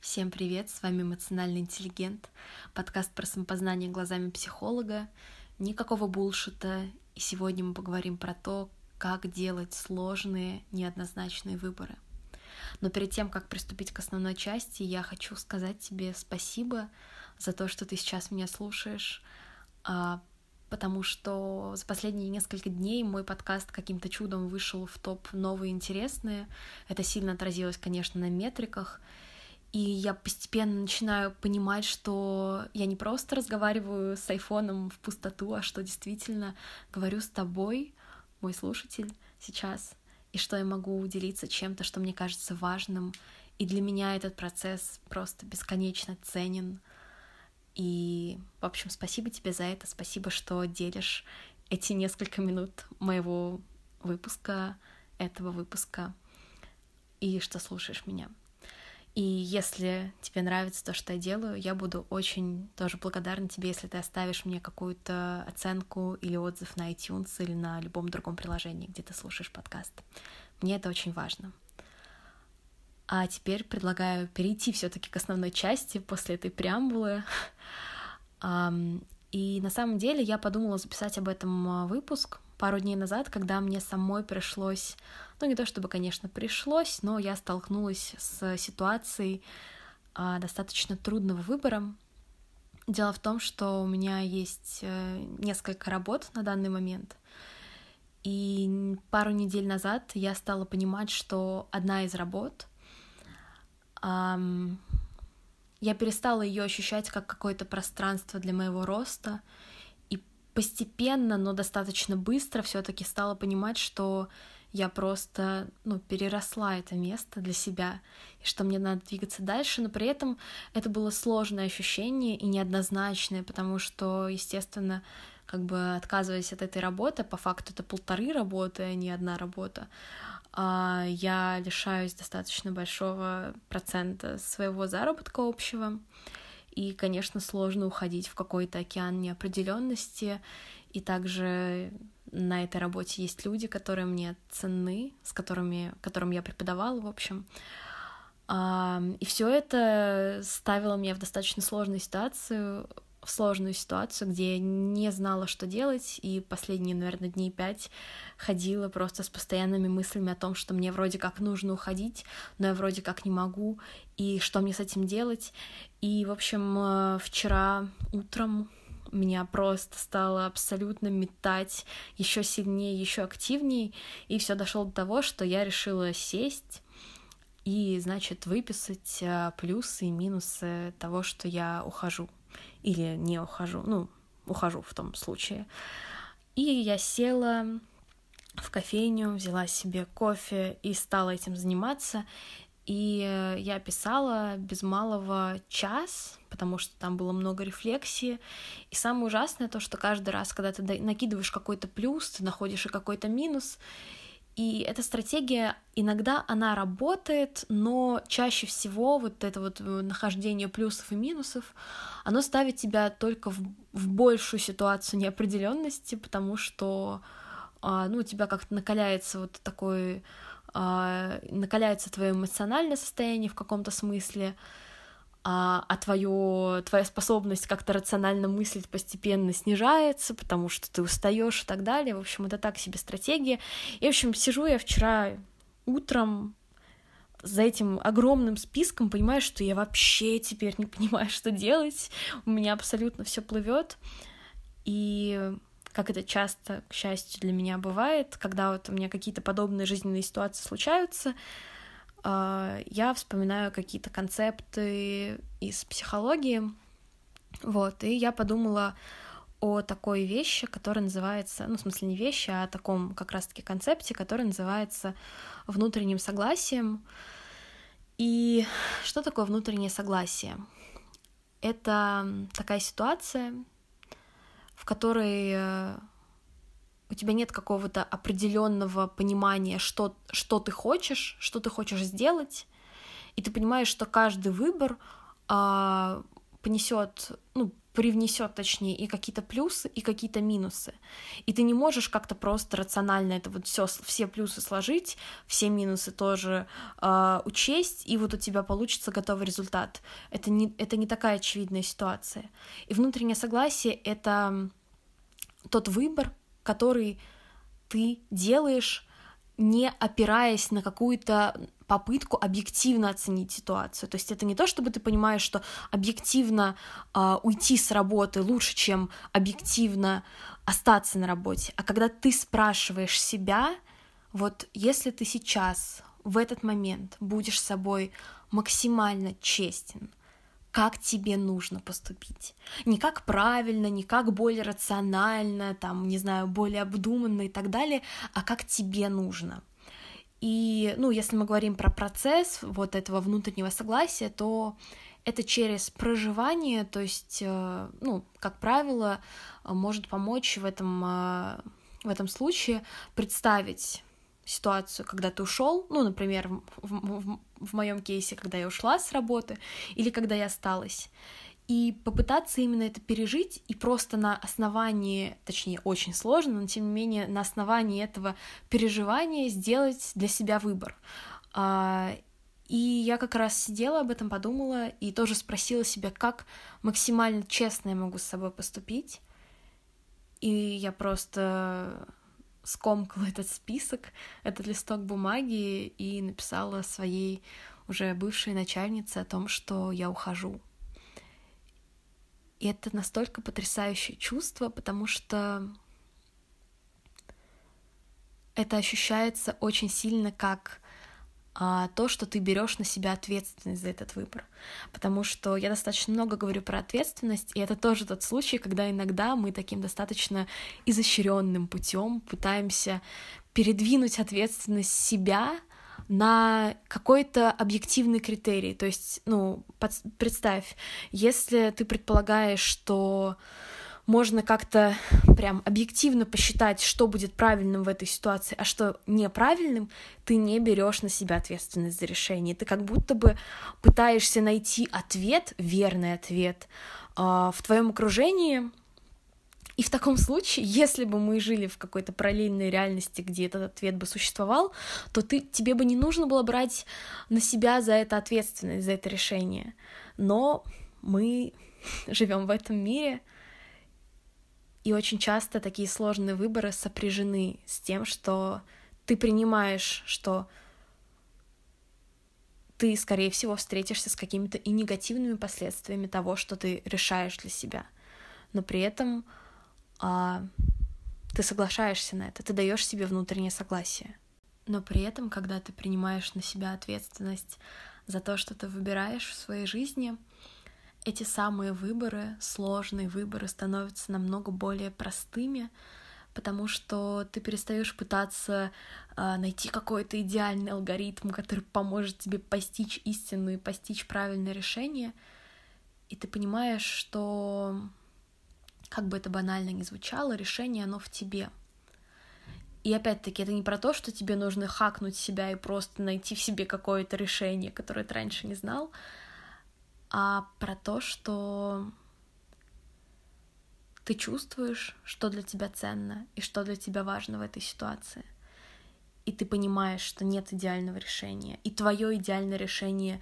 Всем привет, с вами «Эмоциональный интеллигент», подкаст про самопознание глазами психолога. Никакого булшита, и сегодня мы поговорим про то, как делать сложные, неоднозначные выборы. Но перед тем, как приступить к основной части, я хочу сказать тебе спасибо за то, что ты сейчас меня слушаешь, а, потому что за последние несколько дней мой подкаст каким-то чудом вышел в топ новые интересные. Это сильно отразилось, конечно, на метриках — и я постепенно начинаю понимать, что я не просто разговариваю с айфоном в пустоту, а что действительно говорю с тобой, мой слушатель, сейчас, и что я могу делиться чем-то, что мне кажется важным. И для меня этот процесс просто бесконечно ценен. И, в общем, спасибо тебе за это, спасибо, что делишь эти несколько минут моего выпуска, этого выпуска, и что слушаешь меня. И если тебе нравится то, что я делаю, я буду очень тоже благодарна тебе, если ты оставишь мне какую-то оценку или отзыв на iTunes или на любом другом приложении, где ты слушаешь подкаст. Мне это очень важно. А теперь предлагаю перейти все-таки к основной части после этой преамбулы. И на самом деле я подумала записать об этом а, выпуск пару дней назад, когда мне самой пришлось ну, не то чтобы, конечно, пришлось, но я столкнулась с ситуацией а, достаточно трудного выбора. Дело в том, что у меня есть э, несколько работ на данный момент, и пару недель назад я стала понимать, что одна из работ, эм, я перестала ее ощущать как какое-то пространство для моего роста, постепенно, но достаточно быстро все-таки стала понимать, что я просто, ну, переросла это место для себя, и что мне надо двигаться дальше, но при этом это было сложное ощущение и неоднозначное, потому что, естественно, как бы отказываясь от этой работы, по факту это полторы работы, а не одна работа, а, я лишаюсь достаточно большого процента своего заработка общего, и, конечно, сложно уходить в какой-то океан неопределенности, и также на этой работе есть люди, которые мне ценны, с которыми, которым я преподавала, в общем. И все это ставило меня в достаточно сложную ситуацию, в сложную ситуацию, где я не знала, что делать, и последние, наверное, дней пять ходила просто с постоянными мыслями о том, что мне вроде как нужно уходить, но я вроде как не могу, и что мне с этим делать. И, в общем, э, вчера утром меня просто стало абсолютно метать еще сильнее, еще активнее, и все дошло до того, что я решила сесть и, значит, выписать а, плюсы и минусы того, что я ухожу или не ухожу, ну, ухожу в том случае. И я села в кофейню, взяла себе кофе и стала этим заниматься. И э, я писала без малого час, потому что там было много рефлексии. И самое ужасное то, что каждый раз, когда ты накидываешь какой-то плюс, ты находишь и какой-то минус. И эта стратегия иногда она работает, но чаще всего вот это вот э, нахождение плюсов и минусов, оно ставит тебя только в, в большую ситуацию неопределенности, потому что а, ну, у тебя как-то накаляется вот такой а, накаляется твое эмоциональное состояние в каком-то смысле, а, а твое, твоя способность как-то рационально мыслить постепенно снижается, потому что ты устаешь и так далее. В общем, это так себе стратегия. И, в общем, сижу я вчера утром за этим огромным списком, понимаю, что я вообще теперь не понимаю, что делать. У меня абсолютно все плывет. И как это часто, к счастью, для меня бывает, когда вот у меня какие-то подобные жизненные ситуации случаются, я вспоминаю какие-то концепты из психологии, вот, и я подумала о такой вещи, которая называется, ну, в смысле не вещи, а о таком как раз-таки концепте, который называется внутренним согласием. И что такое внутреннее согласие? Это такая ситуация, в которой э, у тебя нет какого-то определенного понимания, что, что ты хочешь, что ты хочешь сделать, и ты понимаешь, что каждый выбор а, понесет, ну, привнесет, точнее, и какие-то плюсы, и какие-то минусы. И ты не можешь как-то просто рационально это вот все, все плюсы сложить, все минусы тоже э, учесть, и вот у тебя получится готовый результат. Это не, это не такая очевидная ситуация. И внутреннее согласие — это тот выбор, который ты делаешь, не опираясь на какую-то попытку объективно оценить ситуацию. То есть это не то, чтобы ты понимаешь, что объективно э, уйти с работы лучше, чем объективно остаться на работе, а когда ты спрашиваешь себя, вот если ты сейчас в этот момент будешь собой максимально честен, как тебе нужно поступить. Не как правильно, не как более рационально, там, не знаю, более обдуманно и так далее, а как тебе нужно. И, ну, если мы говорим про процесс вот этого внутреннего согласия, то это через проживание, то есть, э, ну, как правило, может помочь в этом, э, в этом случае представить ситуацию, когда ты ушел, ну, например, в, в, в моем кейсе, когда я ушла с работы, или когда я осталась, и попытаться именно это пережить и просто на основании, точнее, очень сложно, но тем не менее на основании этого переживания сделать для себя выбор. А, и я как раз сидела об этом, подумала и тоже спросила себя, как максимально честно я могу с собой поступить. И я просто скомкала этот список, этот листок бумаги и написала своей уже бывшей начальнице о том, что я ухожу. И это настолько потрясающее чувство, потому что это ощущается очень сильно как а, то, что ты берешь на себя ответственность за этот выбор. Потому что я достаточно много говорю про ответственность, и это тоже тот случай, когда иногда мы таким достаточно изощренным путем пытаемся передвинуть ответственность себя на какой-то объективный критерий. То есть, ну, под, представь, если ты предполагаешь, что можно как-то прям объективно посчитать, что будет правильным в этой ситуации, а что неправильным, ты не берешь на себя ответственность за решение. Ты как будто бы пытаешься найти ответ, верный ответ э, в твоем окружении, и в таком случае, если бы мы жили в какой-то параллельной реальности, где этот ответ бы существовал, то ты, тебе бы не нужно было брать на себя за это ответственность, за это решение. Но мы живем в этом мире, и очень часто такие сложные выборы сопряжены с тем, что ты принимаешь, что ты, скорее всего, встретишься с какими-то и негативными последствиями того, что ты решаешь для себя. Но при этом а, ты соглашаешься на это, ты даешь себе внутреннее согласие. Но при этом, когда ты принимаешь на себя ответственность за то, что ты выбираешь в своей жизни, эти самые выборы, сложные выборы, становятся намного более простыми, потому что ты перестаешь пытаться э, найти какой-то идеальный алгоритм, который поможет тебе постичь истину и постичь правильное решение, и ты понимаешь, что как бы это банально ни звучало, решение оно в тебе. И опять-таки, это не про то, что тебе нужно хакнуть себя и просто найти в себе какое-то решение, которое ты раньше не знал, а про то, что ты чувствуешь, что для тебя ценно и что для тебя важно в этой ситуации. И ты понимаешь, что нет идеального решения. И твое идеальное решение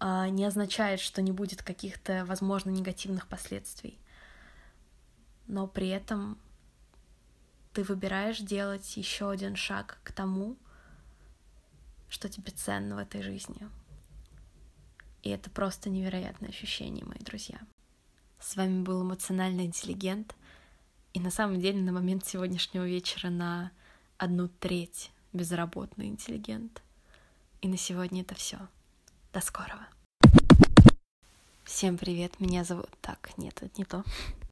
э, не означает, что не будет каких-то, возможно, негативных последствий но при этом ты выбираешь делать еще один шаг к тому, что тебе ценно в этой жизни. И это просто невероятное ощущение, мои друзья. С вами был эмоциональный интеллигент. И на самом деле на момент сегодняшнего вечера на одну треть безработный интеллигент. И на сегодня это все. До скорого. Всем привет, меня зовут... Так, нет, это не то.